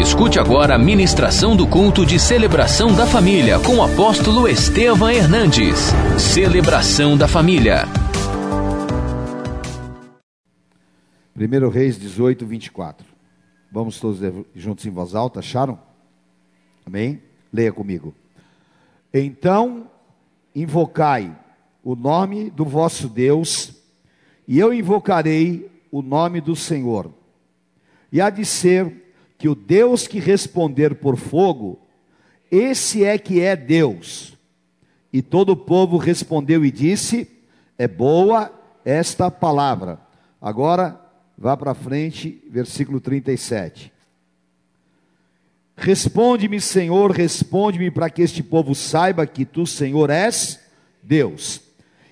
Escute agora a ministração do culto de celebração da família com o apóstolo Estevam Hernandes. Celebração da família. 1 Reis 18, 24. Vamos todos juntos em voz alta, acharam? Amém? Leia comigo. Então, invocai o nome do vosso Deus, e eu invocarei o nome do Senhor. E há de ser que o Deus que responder por fogo, esse é que é Deus. E todo o povo respondeu e disse: É boa esta palavra. Agora, vá para frente, versículo 37. Responde-me, Senhor, responde-me para que este povo saiba que tu, Senhor, és Deus,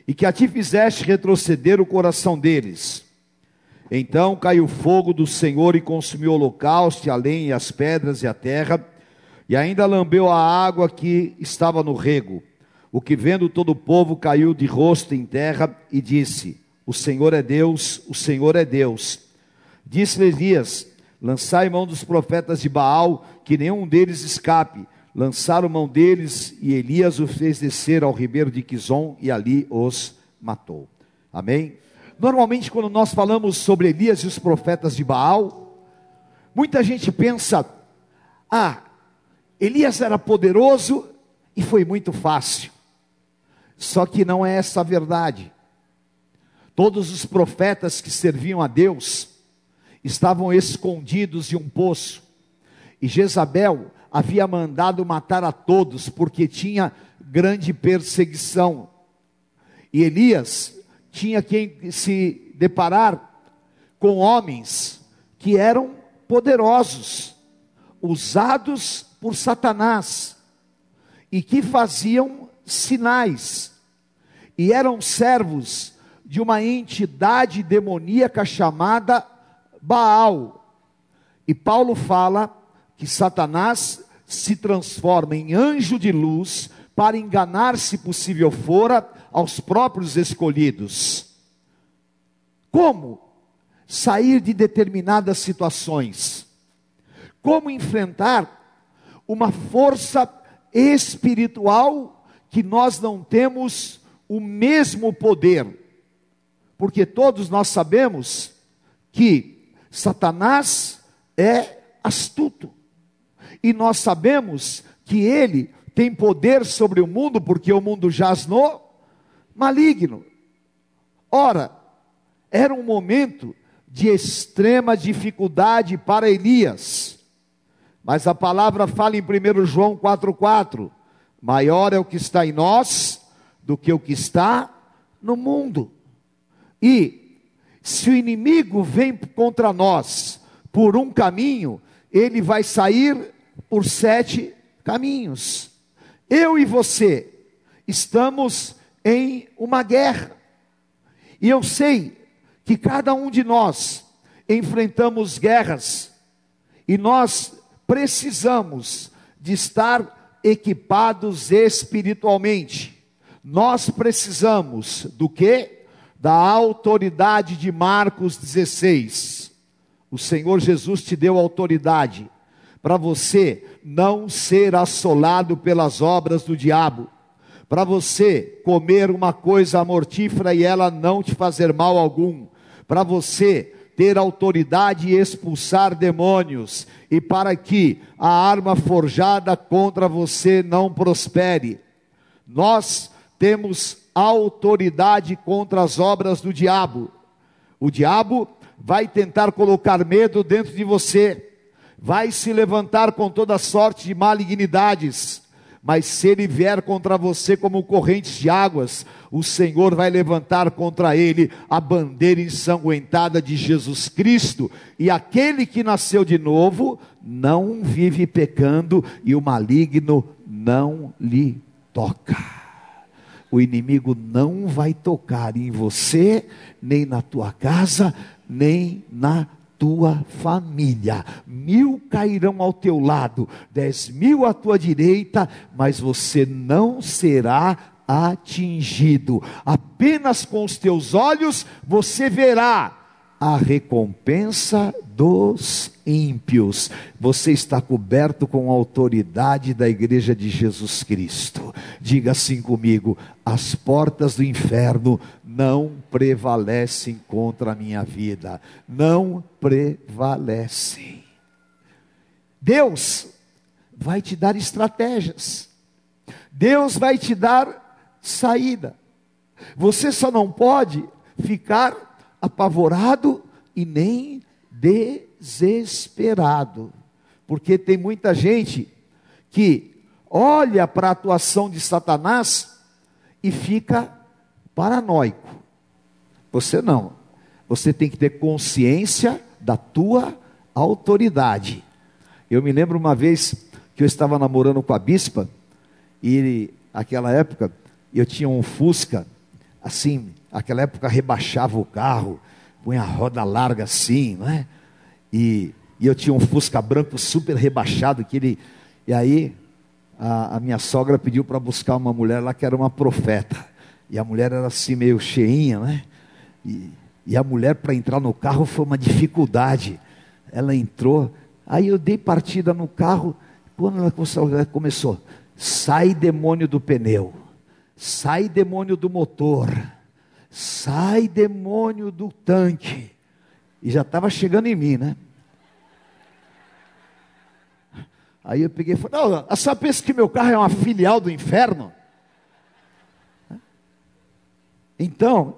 e que a ti fizeste retroceder o coração deles então caiu fogo do Senhor e consumiu o holocausto, e a lenha, e as pedras e a terra, e ainda lambeu a água que estava no rego. O que vendo todo o povo caiu de rosto em terra e disse: O Senhor é Deus, o Senhor é Deus. Disse-lhe Elias: Lançai mão dos profetas de Baal, que nenhum deles escape. Lançaram mão deles, e Elias os fez descer ao ribeiro de Quizon, e ali os matou. Amém? Normalmente, quando nós falamos sobre Elias e os profetas de Baal, muita gente pensa: ah, Elias era poderoso e foi muito fácil. Só que não é essa a verdade. Todos os profetas que serviam a Deus estavam escondidos em um poço, e Jezabel havia mandado matar a todos porque tinha grande perseguição. E Elias tinha que se deparar com homens que eram poderosos, usados por Satanás e que faziam sinais e eram servos de uma entidade demoníaca chamada Baal. E Paulo fala que Satanás se transforma em anjo de luz para enganar, se possível fora, aos próprios escolhidos. Como sair de determinadas situações? Como enfrentar uma força espiritual que nós não temos o mesmo poder? Porque todos nós sabemos que Satanás é astuto. E nós sabemos que ele tem poder sobre o mundo, porque o mundo jaz no maligno. Ora, era um momento de extrema dificuldade para Elias. Mas a palavra fala em 1 João 4,4: maior é o que está em nós do que o que está no mundo. E se o inimigo vem contra nós por um caminho, ele vai sair por sete caminhos. Eu e você estamos em uma guerra. E eu sei que cada um de nós enfrentamos guerras e nós precisamos de estar equipados espiritualmente. Nós precisamos do que? Da autoridade de Marcos 16. O Senhor Jesus te deu autoridade para você não ser assolado pelas obras do diabo para você comer uma coisa mortífera e ela não te fazer mal algum, para você ter autoridade e expulsar demônios, e para que a arma forjada contra você não prospere. Nós temos autoridade contra as obras do diabo. O diabo vai tentar colocar medo dentro de você, vai se levantar com toda sorte de malignidades mas se ele vier contra você como correntes de águas, o Senhor vai levantar contra ele a bandeira ensanguentada de Jesus Cristo, e aquele que nasceu de novo não vive pecando, e o maligno não lhe toca. O inimigo não vai tocar em você, nem na tua casa, nem na tua família. Mil cairão ao teu lado, dez mil à tua direita, mas você não será atingido. Apenas com os teus olhos você verá a recompensa dos ímpios. Você está coberto com a autoridade da igreja de Jesus Cristo. Diga assim comigo: as portas do inferno não prevalecem contra a minha vida. Não prevalecem. Deus vai te dar estratégias. Deus vai te dar saída. Você só não pode ficar apavorado e nem desesperado. Porque tem muita gente que olha para a atuação de Satanás e fica paranoico. Você não. Você tem que ter consciência da tua autoridade. Eu me lembro uma vez que eu estava namorando com a bispa e naquela época eu tinha um Fusca assim Aquela época rebaixava o carro, punha a roda larga assim, não é? E, e eu tinha um Fusca branco super rebaixado, que ele. E aí a, a minha sogra pediu para buscar uma mulher lá que era uma profeta. E a mulher era assim meio cheinha, né? E, e a mulher para entrar no carro foi uma dificuldade. Ela entrou, aí eu dei partida no carro. Quando ela começou, sai demônio do pneu, sai demônio do motor sai demônio do tanque. E já estava chegando em mim, né? Aí eu peguei e falei: Não, a senhora pensa que meu carro é uma filial do inferno? Então,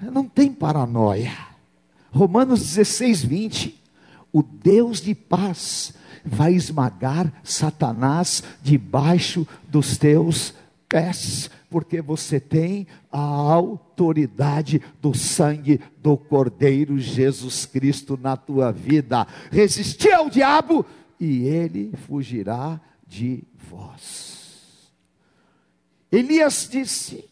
não tem paranoia. Romanos 16, 20. O Deus de paz vai esmagar Satanás debaixo dos teus pés porque você tem a autoridade do sangue do Cordeiro Jesus Cristo na tua vida. Resistir ao diabo e ele fugirá de vós. Elias disse: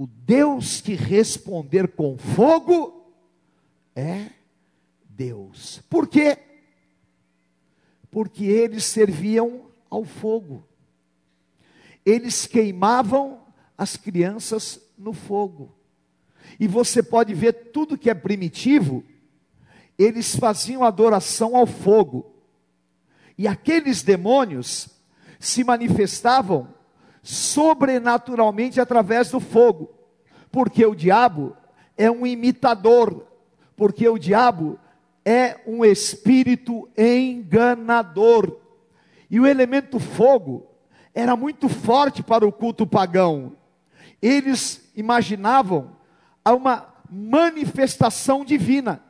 O Deus que responder com fogo é Deus. Por quê? Porque eles serviam ao fogo eles queimavam as crianças no fogo. E você pode ver tudo que é primitivo, eles faziam adoração ao fogo. E aqueles demônios se manifestavam sobrenaturalmente através do fogo, porque o diabo é um imitador, porque o diabo é um espírito enganador. E o elemento fogo era muito forte para o culto pagão. Eles imaginavam uma manifestação divina.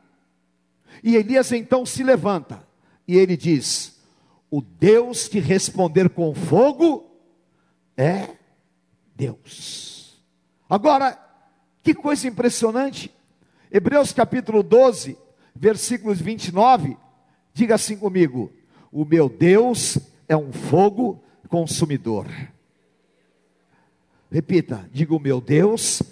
E Elias então se levanta e ele diz: O Deus que responder com fogo é Deus. Agora, que coisa impressionante. Hebreus capítulo 12, versículos 29, diga assim comigo: O meu Deus é um fogo consumidor. Repita, diga: o meu Deus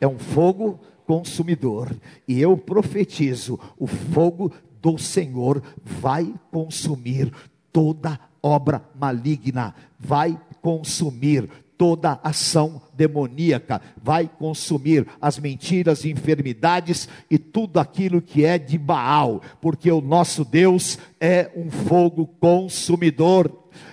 é um fogo consumidor, e eu profetizo: o fogo do Senhor vai consumir toda obra maligna, vai consumir toda ação demoníaca, vai consumir as mentiras, enfermidades e tudo aquilo que é de Baal, porque o nosso Deus é um fogo consumidor.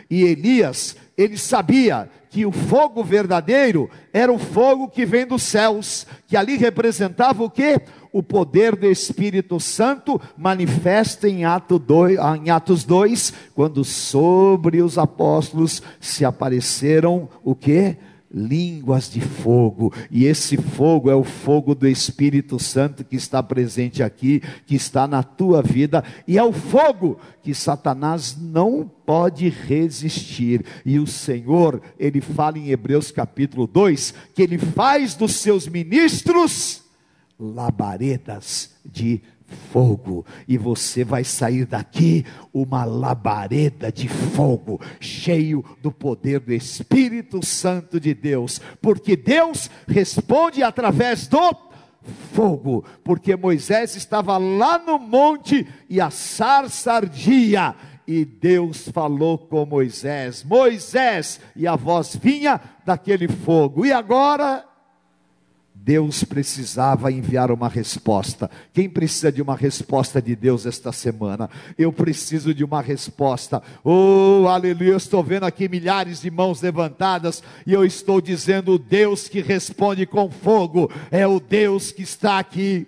E Elias, ele sabia que o fogo verdadeiro era o fogo que vem dos céus, que ali representava o que? O poder do Espírito Santo manifesta em, em Atos 2, quando sobre os apóstolos se apareceram o que? línguas de fogo, e esse fogo é o fogo do Espírito Santo que está presente aqui, que está na tua vida, e é o fogo que Satanás não pode resistir. E o Senhor, ele fala em Hebreus capítulo 2, que ele faz dos seus ministros labaredas de fogo, e você vai sair daqui uma labareda de fogo, cheio do poder do Espírito Santo de Deus, porque Deus responde através do fogo, porque Moisés estava lá no monte e a sarça ardia, e Deus falou com Moisés, Moisés, e a voz vinha daquele fogo, e agora Deus precisava enviar uma resposta. Quem precisa de uma resposta de Deus esta semana? Eu preciso de uma resposta. Oh, aleluia! Estou vendo aqui milhares de mãos levantadas e eu estou dizendo: o Deus que responde com fogo é o Deus que está aqui.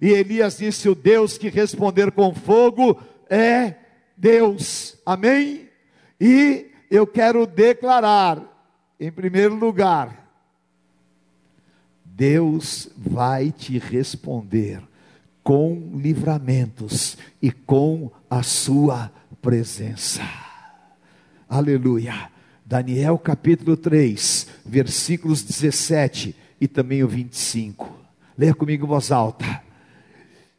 E Elias disse: o Deus que responder com fogo é Deus. Amém? E eu quero declarar, em primeiro lugar, Deus vai te responder com livramentos e com a sua presença. Aleluia. Daniel capítulo 3, versículos 17 e também o 25. Leia comigo em voz alta.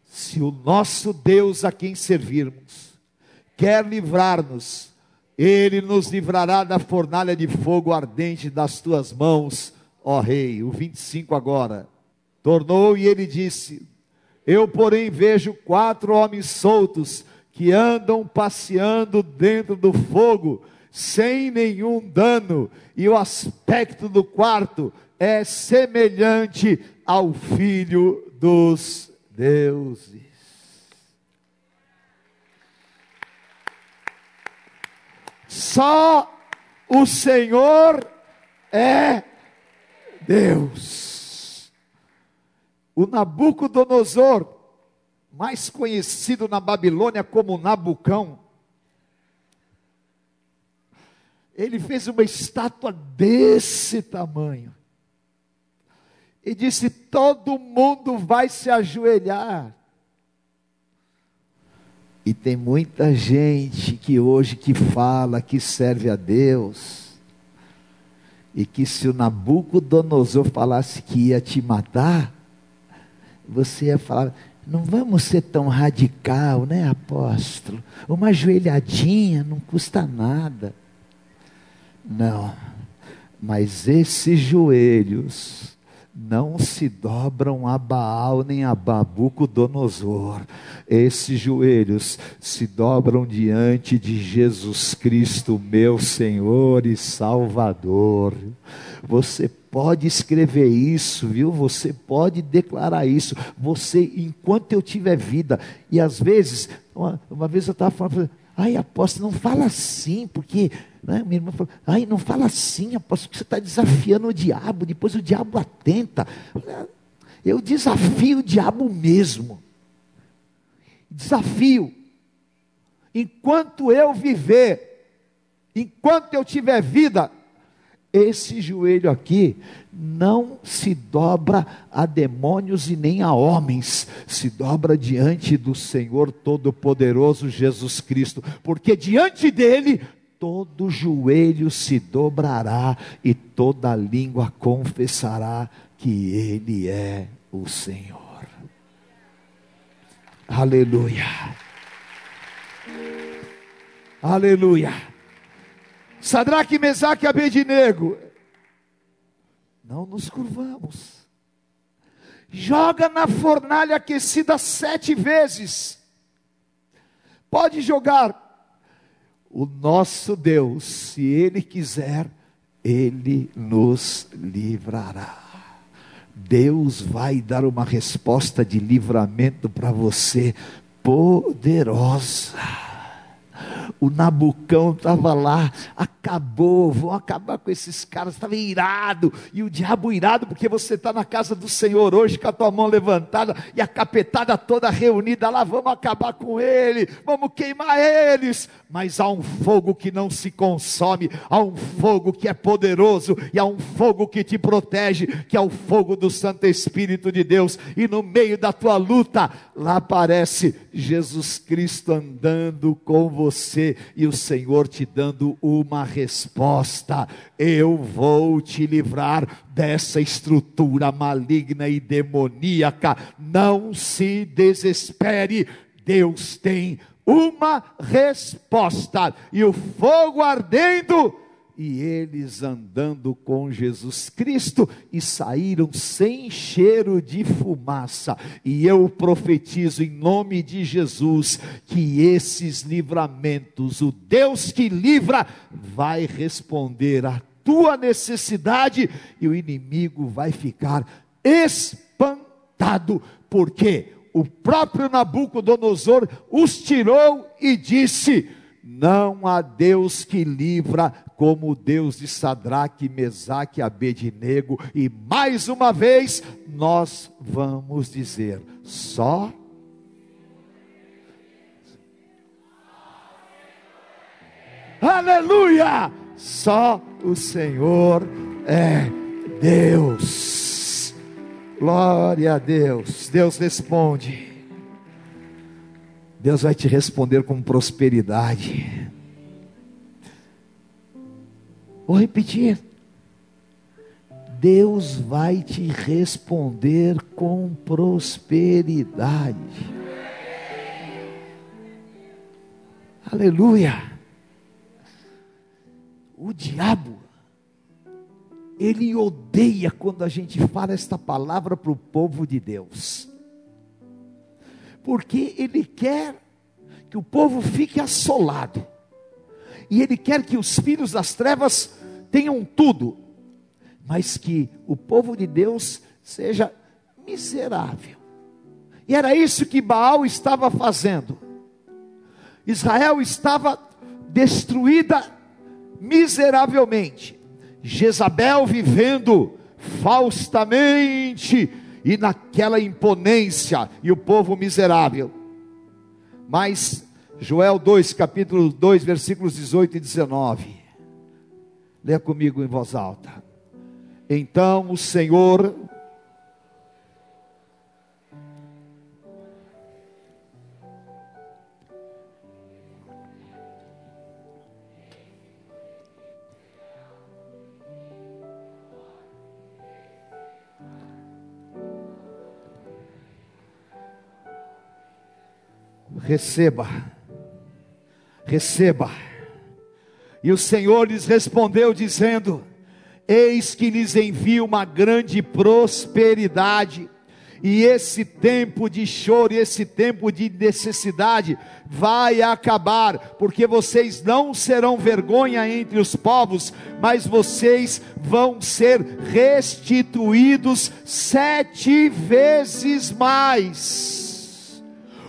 Se o nosso Deus a quem servirmos quer livrar-nos, ele nos livrará da fornalha de fogo ardente das tuas mãos ó rei. O 25 agora. Tornou e ele disse: Eu, porém, vejo quatro homens soltos que andam passeando dentro do fogo, sem nenhum dano, e o aspecto do quarto é semelhante ao filho dos deuses. Só o Senhor é Deus. O Nabucodonosor, mais conhecido na Babilônia como Nabucão, ele fez uma estátua desse tamanho. E disse: Todo mundo vai se ajoelhar. E tem muita gente que hoje que fala que serve a Deus, e que se o Nabucodonosor falasse que ia te matar, você ia falar: não vamos ser tão radical, né, apóstolo? Uma joelhadinha não custa nada. Não, mas esses joelhos não se dobram a Baal nem a Nabucodonosor. Esses joelhos se dobram diante de Jesus Cristo, meu Senhor e Salvador. Você pode escrever isso, viu? Você pode declarar isso. Você, enquanto eu tiver vida, e às vezes, uma, uma vez eu estava falando, ai apóstolo, não fala assim, porque né? Minha irmã falou: ai, não fala assim, apóstolo, que você está desafiando o diabo, depois o diabo atenta. Eu desafio o diabo mesmo. Desafio. Enquanto eu viver, enquanto eu tiver vida, esse joelho aqui não se dobra a demônios e nem a homens, se dobra diante do Senhor Todo-Poderoso Jesus Cristo, porque diante dele todo joelho se dobrará e toda língua confessará que Ele é o Senhor. Aleluia. Aleluia. Sadraque, Mesaque e Abednego. Não nos curvamos. Joga na fornalha aquecida sete vezes. Pode jogar o nosso Deus, se Ele quiser, Ele nos livrará. Deus vai dar uma resposta de livramento para você, poderosa o Nabucão estava lá, acabou, vão acabar com esses caras, estava irado, e o diabo irado, porque você está na casa do Senhor hoje com a tua mão levantada e a capetada toda reunida lá, vamos acabar com ele, vamos queimar eles, mas há um fogo que não se consome, há um fogo que é poderoso, e há um fogo que te protege, que é o fogo do Santo Espírito de Deus, e no meio da tua luta, lá aparece Jesus Cristo andando com você, e o Senhor te dando uma resposta. Eu vou te livrar dessa estrutura maligna e demoníaca. Não se desespere. Deus tem uma resposta. E o fogo ardendo e eles andando com Jesus Cristo e saíram sem cheiro de fumaça. E eu profetizo em nome de Jesus que esses livramentos, o Deus que livra, vai responder à tua necessidade e o inimigo vai ficar espantado, porque o próprio Nabucodonosor os tirou e disse: Não há Deus que livra como o Deus de Sadraque, Mesaque Abednego. E mais uma vez nós vamos dizer: só Aleluia! Só o Senhor é Deus. Glória a Deus. Deus responde. Deus vai te responder com prosperidade. Vou repetir. Deus vai te responder com prosperidade. Aleluia. O diabo, ele odeia quando a gente fala esta palavra para o povo de Deus, porque ele quer que o povo fique assolado, e ele quer que os filhos das trevas tenham tudo, mas que o povo de Deus seja miserável. E era isso que Baal estava fazendo. Israel estava destruída miseravelmente. Jezabel vivendo faustamente e naquela imponência, e o povo miserável. Mas Joel 2, capítulo 2, versículos 18 e 19. Leia comigo em voz alta. Então o Senhor receba, receba. E o Senhor lhes respondeu, dizendo: Eis que lhes envio uma grande prosperidade, e esse tempo de choro, esse tempo de necessidade vai acabar, porque vocês não serão vergonha entre os povos, mas vocês vão ser restituídos sete vezes mais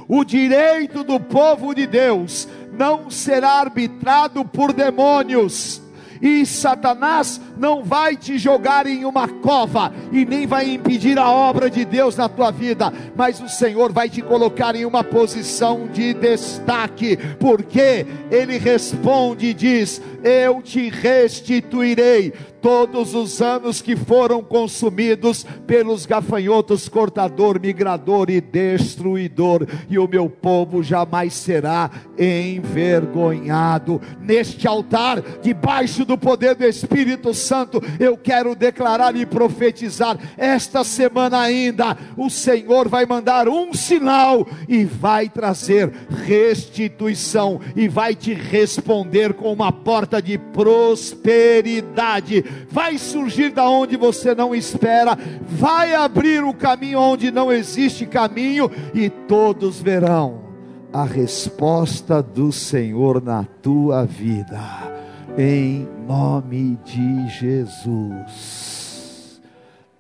o direito do povo de Deus não será arbitrado por demônios. E Satanás não vai te jogar em uma cova e nem vai impedir a obra de Deus na tua vida, mas o Senhor vai te colocar em uma posição de destaque, porque Ele responde e diz: Eu te restituirei todos os anos que foram consumidos pelos gafanhotos, cortador, migrador e destruidor, e o meu povo jamais será envergonhado. Neste altar, debaixo do poder do Espírito Santo, eu quero declarar e profetizar: esta semana ainda, o Senhor vai mandar um sinal e vai trazer restituição e vai te responder com uma porta de prosperidade vai surgir da onde você não espera, vai abrir o caminho onde não existe caminho, e todos verão a resposta do Senhor na tua vida, em nome de Jesus.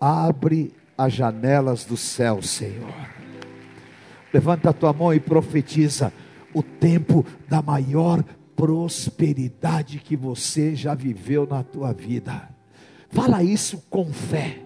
Abre as janelas do céu, Senhor. Levanta a tua mão e profetiza o tempo da maior prosperidade que você já viveu na tua vida. Fala isso com fé.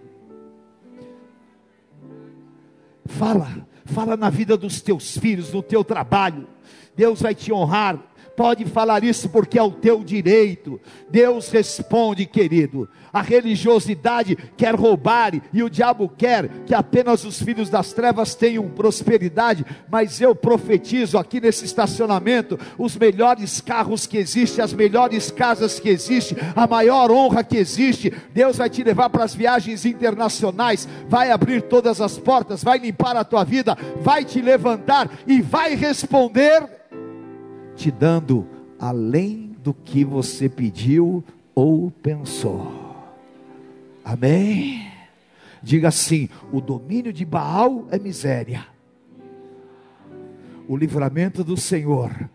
Fala, fala na vida dos teus filhos, no teu trabalho. Deus vai te honrar pode falar isso porque é o teu direito. Deus responde, querido. A religiosidade quer roubar e o diabo quer que apenas os filhos das trevas tenham prosperidade, mas eu profetizo aqui nesse estacionamento os melhores carros que existem, as melhores casas que existem, a maior honra que existe. Deus vai te levar para as viagens internacionais, vai abrir todas as portas, vai limpar a tua vida, vai te levantar e vai responder te dando além do que você pediu ou pensou. Amém? Diga assim: o domínio de Baal é miséria, o livramento do Senhor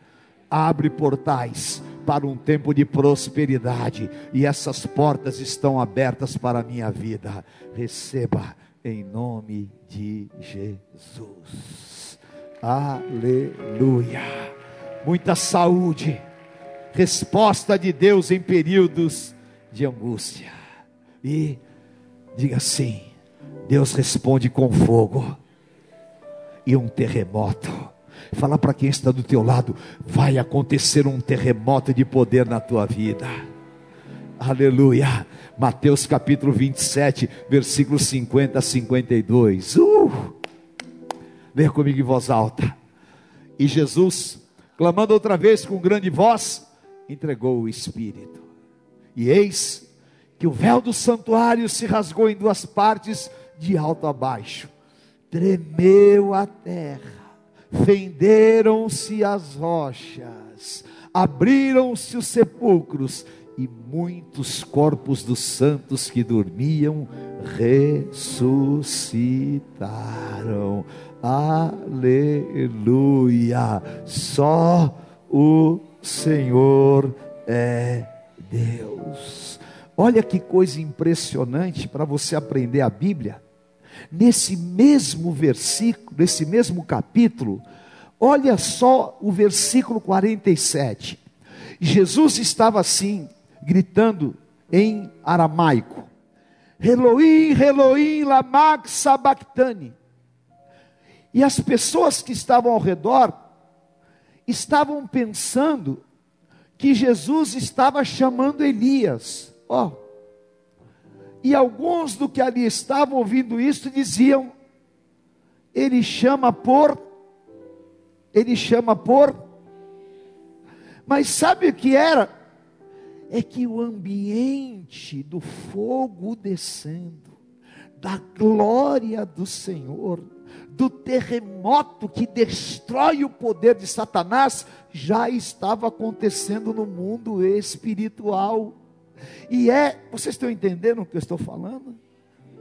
abre portais para um tempo de prosperidade, e essas portas estão abertas para a minha vida. Receba em nome de Jesus. Aleluia. Muita saúde, resposta de Deus em períodos de angústia. E diga assim: Deus responde com fogo e um terremoto. Fala para quem está do teu lado, vai acontecer um terremoto de poder na tua vida. Aleluia. Mateus capítulo 27, versículos 50 a 52. Uh! Lê comigo em voz alta. E Jesus, clamando outra vez com grande voz, entregou o Espírito. E eis que o véu do santuário se rasgou em duas partes, de alto a baixo. Tremeu a terra, fenderam-se as rochas, abriram-se os sepulcros e muitos corpos dos santos que dormiam ressuscitaram. Aleluia! Só o Senhor é Deus. Olha que coisa impressionante para você aprender a Bíblia. Nesse mesmo versículo, nesse mesmo capítulo, olha só o versículo 47. Jesus estava assim, gritando em aramaico: Elohim, Elohim, lama sabachthani. E as pessoas que estavam ao redor estavam pensando que Jesus estava chamando Elias. Ó. Oh. E alguns do que ali estavam ouvindo isso diziam: ele chama por ele chama por Mas sabe o que era? é que o ambiente do fogo descendo, da glória do Senhor, do terremoto que destrói o poder de Satanás, já estava acontecendo no mundo espiritual. E é, vocês estão entendendo o que eu estou falando?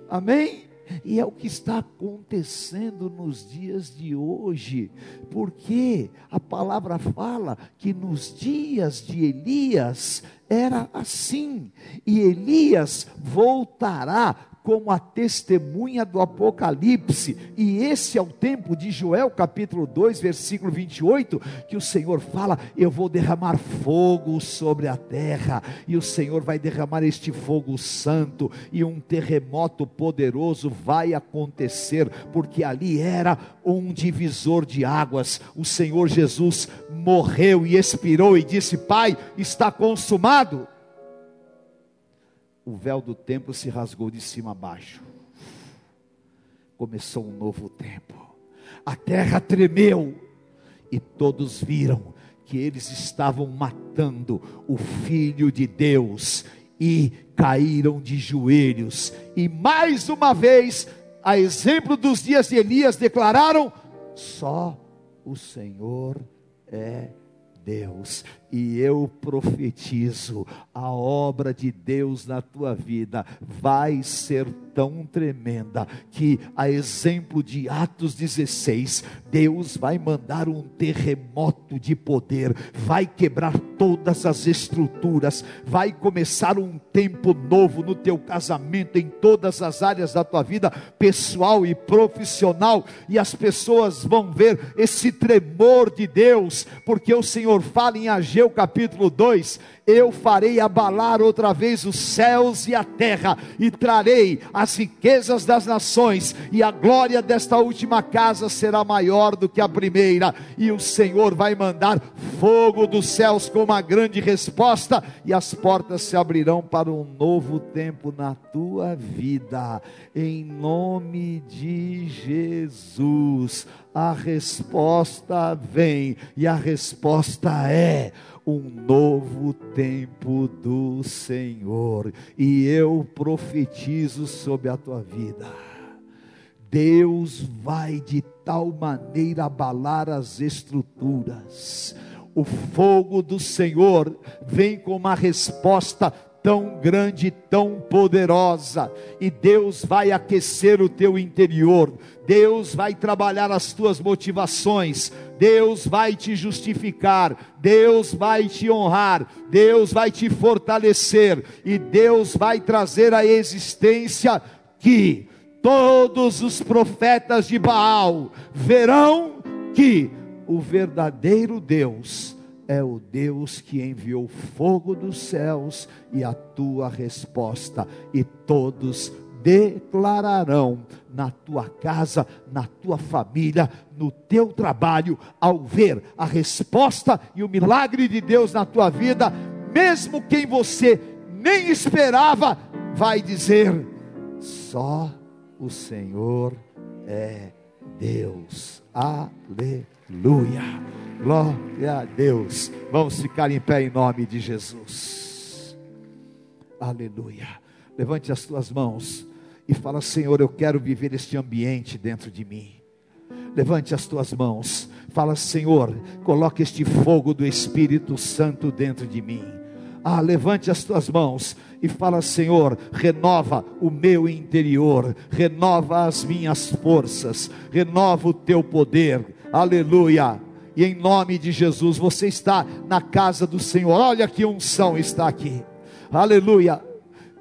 Amém? E é o que está acontecendo nos dias de hoje, porque a palavra fala que nos dias de Elias era assim, e Elias voltará como a testemunha do Apocalipse, e esse é o tempo de Joel capítulo 2, versículo 28, que o Senhor fala: Eu vou derramar fogo sobre a terra, e o Senhor vai derramar este fogo santo, e um terremoto poderoso vai acontecer, porque ali era um divisor de águas. O Senhor Jesus morreu e expirou e disse: Pai, está consumado o véu do templo se rasgou de cima a baixo. Começou um novo tempo. A terra tremeu e todos viram que eles estavam matando o filho de Deus e caíram de joelhos. E mais uma vez, a exemplo dos dias de Elias, declararam: só o Senhor é Deus e eu profetizo: a obra de Deus na tua vida vai ser tão tremenda que, a exemplo de Atos 16, Deus vai mandar um terremoto de poder, vai quebrar todas as estruturas, vai começar um tempo novo no teu casamento, em todas as áreas da tua vida, pessoal e profissional, e as pessoas vão ver esse tremor de Deus, porque o Senhor fala em Ageu Ageu capítulo 2, eu farei abalar outra vez os céus e a terra, e trarei as riquezas das nações, e a glória desta última casa será maior do que a primeira, e o Senhor vai mandar fogo dos céus com uma grande resposta, e as portas se abrirão para um novo tempo na tua vida, em nome de Jesus. A resposta vem, e a resposta é um novo tempo do Senhor, e eu profetizo sobre a tua vida. Deus vai de tal maneira abalar as estruturas. O fogo do Senhor vem com uma resposta tão grande, tão poderosa, e Deus vai aquecer o teu interior, Deus vai trabalhar as tuas motivações, Deus vai te justificar, Deus vai te honrar, Deus vai te fortalecer, e Deus vai trazer à existência que todos os profetas de Baal verão que o verdadeiro Deus é o Deus que enviou fogo dos céus e a tua resposta, e todos declararão na tua casa, na tua família, no teu trabalho, ao ver a resposta e o milagre de Deus na tua vida, mesmo quem você nem esperava, vai dizer: só o Senhor é Deus. Aleluia. Glória a Deus. Vamos ficar em pé em nome de Jesus. Aleluia. Levante as tuas mãos e fala: Senhor, eu quero viver este ambiente dentro de mim. Levante as tuas mãos. Fala, Senhor, coloque este fogo do Espírito Santo dentro de mim. Ah, levante as tuas mãos e fala: Senhor, renova o meu interior, renova as minhas forças, renova o teu poder. Aleluia. E em nome de Jesus, você está na casa do Senhor. Olha que unção está aqui. Aleluia.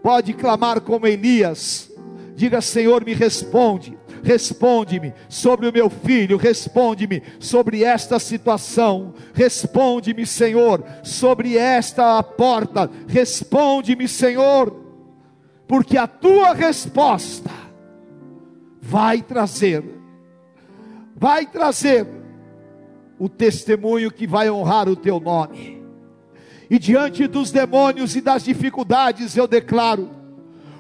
Pode clamar como Elias. Diga: Senhor, me responde responde-me sobre o meu filho, responde-me sobre esta situação, responde-me, Senhor, sobre esta porta, responde-me, Senhor, porque a tua resposta vai trazer, vai trazer o testemunho que vai honrar o teu nome. E diante dos demônios e das dificuldades, eu declaro: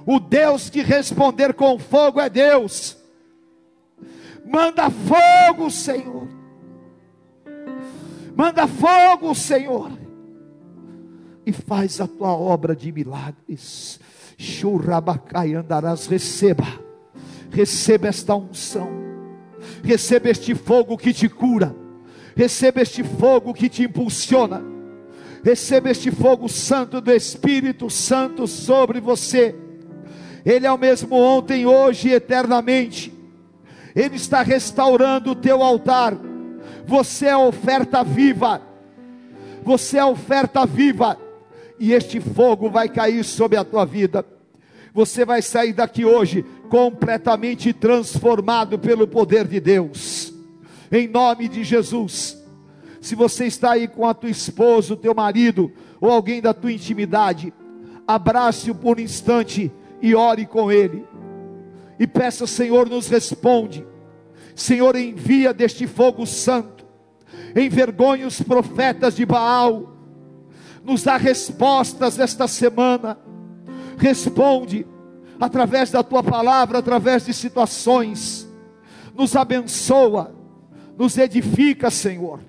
o Deus que responder com fogo é Deus Manda fogo, Senhor. Manda fogo, Senhor. E faz a tua obra de milagres. Churrabacai andarás, receba. Receba esta unção. Receba este fogo que te cura. Receba este fogo que te impulsiona. Receba este fogo santo do Espírito Santo sobre você. Ele é o mesmo ontem, hoje e eternamente. Ele está restaurando o teu altar. Você é oferta viva. Você é oferta viva. E este fogo vai cair sobre a tua vida. Você vai sair daqui hoje completamente transformado pelo poder de Deus. Em nome de Jesus. Se você está aí com a tua esposa, o teu marido ou alguém da tua intimidade, abrace-o por um instante e ore com ele e peça, Senhor, nos responde. Senhor, envia deste fogo santo, envergonha os profetas de Baal, nos dá respostas esta semana. Responde através da tua palavra, através de situações. Nos abençoa, nos edifica, Senhor.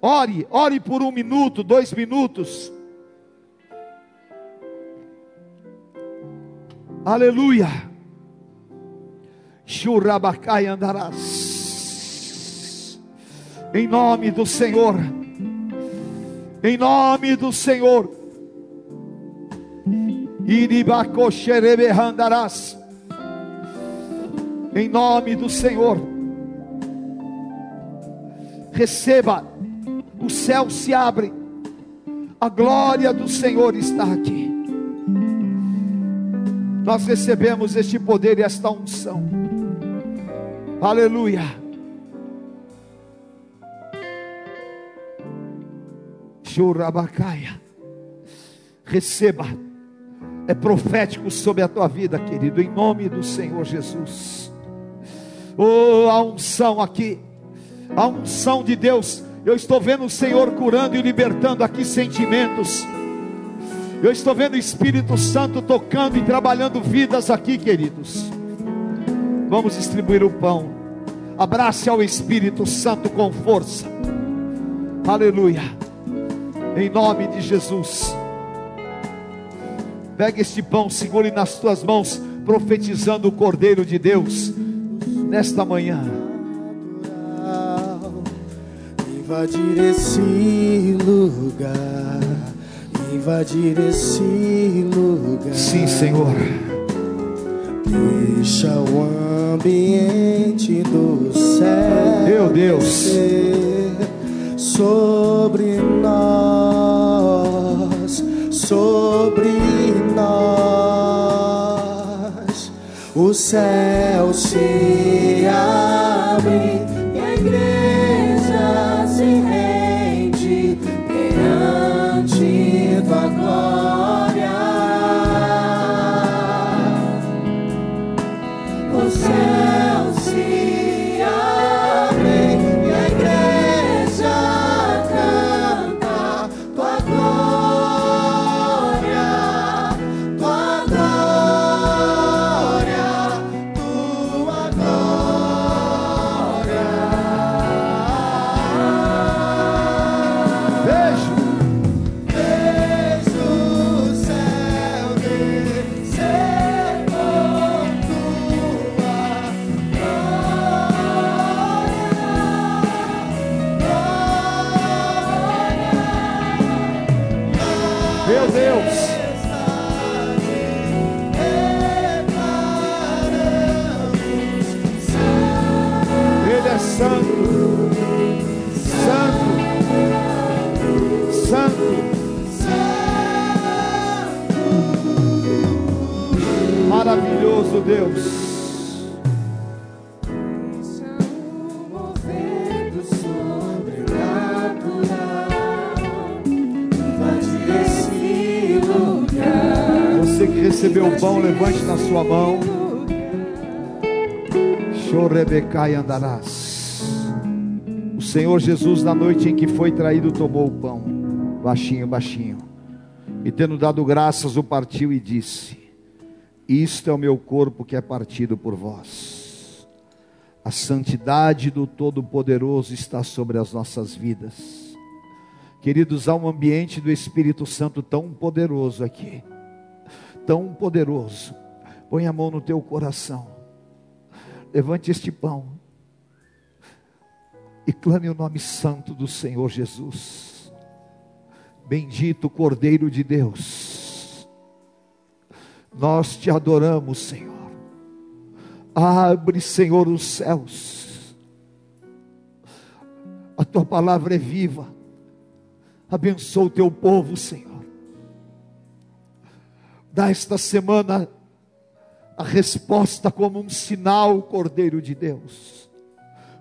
Ore, ore por um minuto, dois minutos. Aleluia. Churrabacai andarás. Em nome do Senhor. Em nome do Senhor. Iribacoxerebe andarás. Em nome do Senhor. Receba. O céu se abre. A glória do Senhor está aqui. Nós recebemos este poder e esta unção. Aleluia. Churabacaia. Receba. É profético sobre a tua vida, querido, em nome do Senhor Jesus. Oh, a unção aqui. A unção de Deus. Eu estou vendo o Senhor curando e libertando aqui sentimentos. Eu estou vendo o Espírito Santo tocando e trabalhando vidas aqui, queridos. Vamos distribuir o pão. Abrace ao Espírito Santo com força. Aleluia. Em nome de Jesus. Pegue este pão, segure nas tuas mãos, profetizando o Cordeiro de Deus nesta manhã. Invadir esse lugar, invadir esse lugar. Sim, Senhor. Deixa o ambiente do céu. Meu Deus. Sobre nós, sobre nós. o céu se abre Chorebecai andarás. O Senhor Jesus, na noite em que foi traído, tomou o pão, baixinho, baixinho, e tendo dado graças, o partiu e disse: Isto é o meu corpo que é partido por vós. A santidade do Todo-Poderoso está sobre as nossas vidas. Queridos, há um ambiente do Espírito Santo tão poderoso aqui tão poderoso. Põe a mão no teu coração. Levante este pão. E clame o nome santo do Senhor Jesus. Bendito Cordeiro de Deus. Nós te adoramos, Senhor. Abre, Senhor, os céus. A tua palavra é viva. Abençoa o teu povo, Senhor. Dá esta semana a resposta como um sinal, Cordeiro de Deus.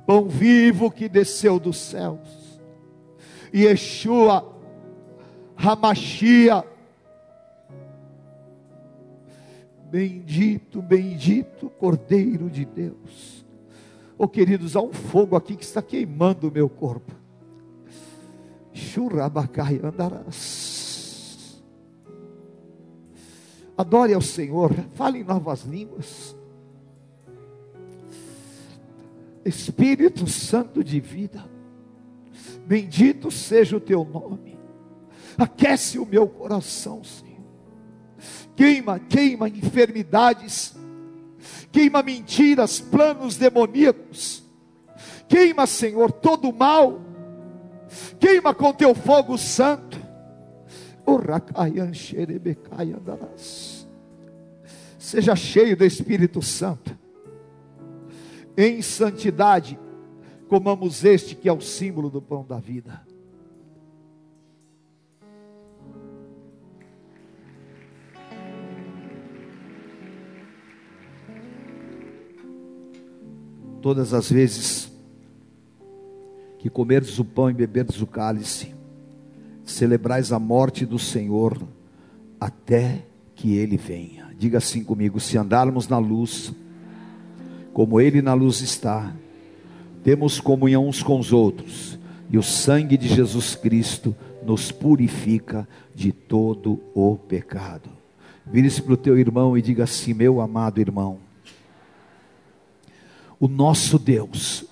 Pão vivo que desceu dos céus. Yeshua, Hamashia. Bendito, bendito Cordeiro de Deus. Oh queridos, há um fogo aqui que está queimando o meu corpo. Churabacai andarás. Adore ao Senhor, fale em novas línguas. Espírito Santo de vida, bendito seja o teu nome. Aquece o meu coração, Senhor. Queima, queima enfermidades, queima mentiras, planos demoníacos. Queima, Senhor, todo mal. Queima com teu fogo santo. Seja cheio do Espírito Santo. Em santidade, comamos este que é o símbolo do pão da vida. Todas as vezes que comerdes o pão e beberdes o cálice, celebrais a morte do Senhor até que ele venha. Diga assim comigo: se andarmos na luz, como ele na luz está, temos comunhão uns com os outros, e o sangue de Jesus Cristo nos purifica de todo o pecado. Vire-se para o teu irmão e diga assim: meu amado irmão, o nosso Deus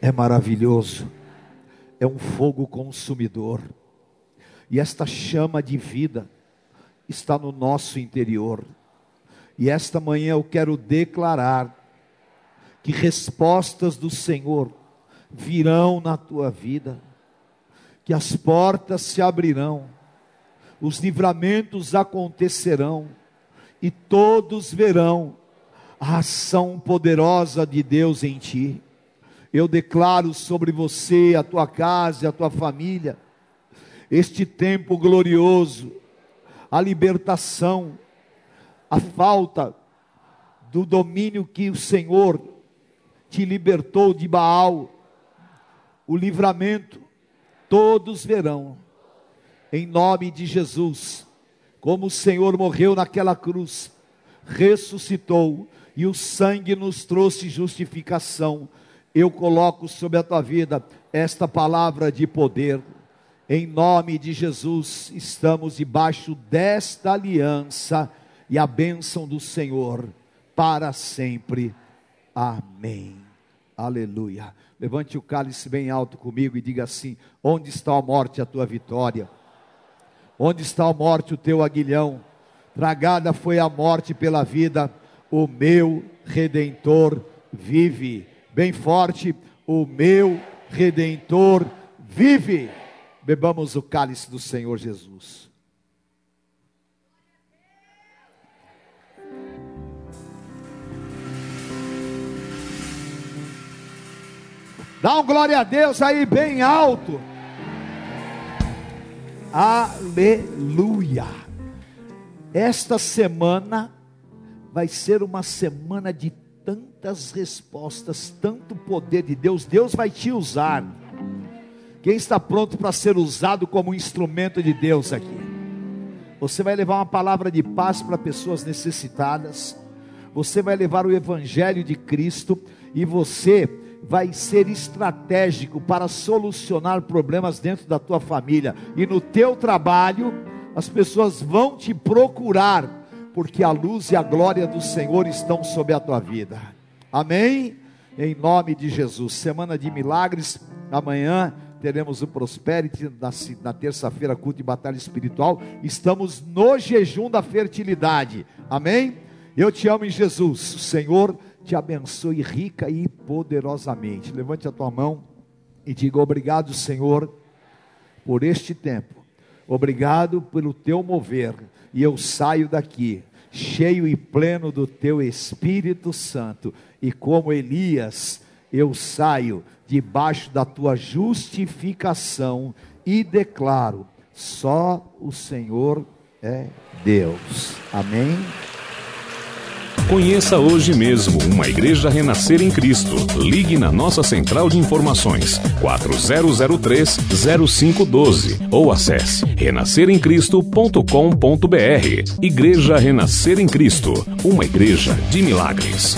é maravilhoso, é um fogo consumidor, e esta chama de vida está no nosso interior. E esta manhã eu quero declarar que respostas do Senhor virão na tua vida, que as portas se abrirão, os livramentos acontecerão, e todos verão a ação poderosa de Deus em ti. Eu declaro sobre você, a tua casa e a tua família, este tempo glorioso, a libertação, a falta do domínio que o Senhor te libertou de Baal, o livramento, todos verão, em nome de Jesus, como o Senhor morreu naquela cruz, ressuscitou e o sangue nos trouxe justificação. Eu coloco sobre a tua vida esta palavra de poder. Em nome de Jesus, estamos debaixo desta aliança e a bênção do Senhor para sempre. Amém. Aleluia. Levante o cálice bem alto comigo e diga assim: Onde está a morte, a tua vitória? Onde está a morte, o teu aguilhão? Tragada foi a morte pela vida, o meu redentor vive. Bem forte, o meu redentor vive. Bebamos o cálice do Senhor Jesus. Dá um glória a Deus aí bem alto. Aleluia. Esta semana vai ser uma semana de tantas respostas, tanto poder de Deus. Deus vai te usar. Quem está pronto para ser usado como instrumento de Deus aqui? Você vai levar uma palavra de paz para pessoas necessitadas. Você vai levar o evangelho de Cristo e você vai ser estratégico para solucionar problemas dentro da tua família e no teu trabalho, as pessoas vão te procurar, porque a luz e a glória do Senhor estão sobre a tua vida. Amém? Em nome de Jesus. Semana de milagres. Amanhã teremos o Prosperity, na, na terça-feira, culto de batalha espiritual. Estamos no jejum da fertilidade. Amém? Eu te amo em Jesus. O Senhor te abençoe rica e poderosamente. Levante a tua mão e diga obrigado, Senhor, por este tempo. Obrigado pelo teu mover. E eu saio daqui cheio e pleno do teu Espírito Santo. E como Elias, eu saio debaixo da tua justificação e declaro: só o Senhor é Deus. Amém. Conheça hoje mesmo uma igreja renascer em Cristo. Ligue na nossa central de informações 4003-0512 ou acesse renasceremcristo.com.br. Igreja Renascer em Cristo, uma igreja de milagres.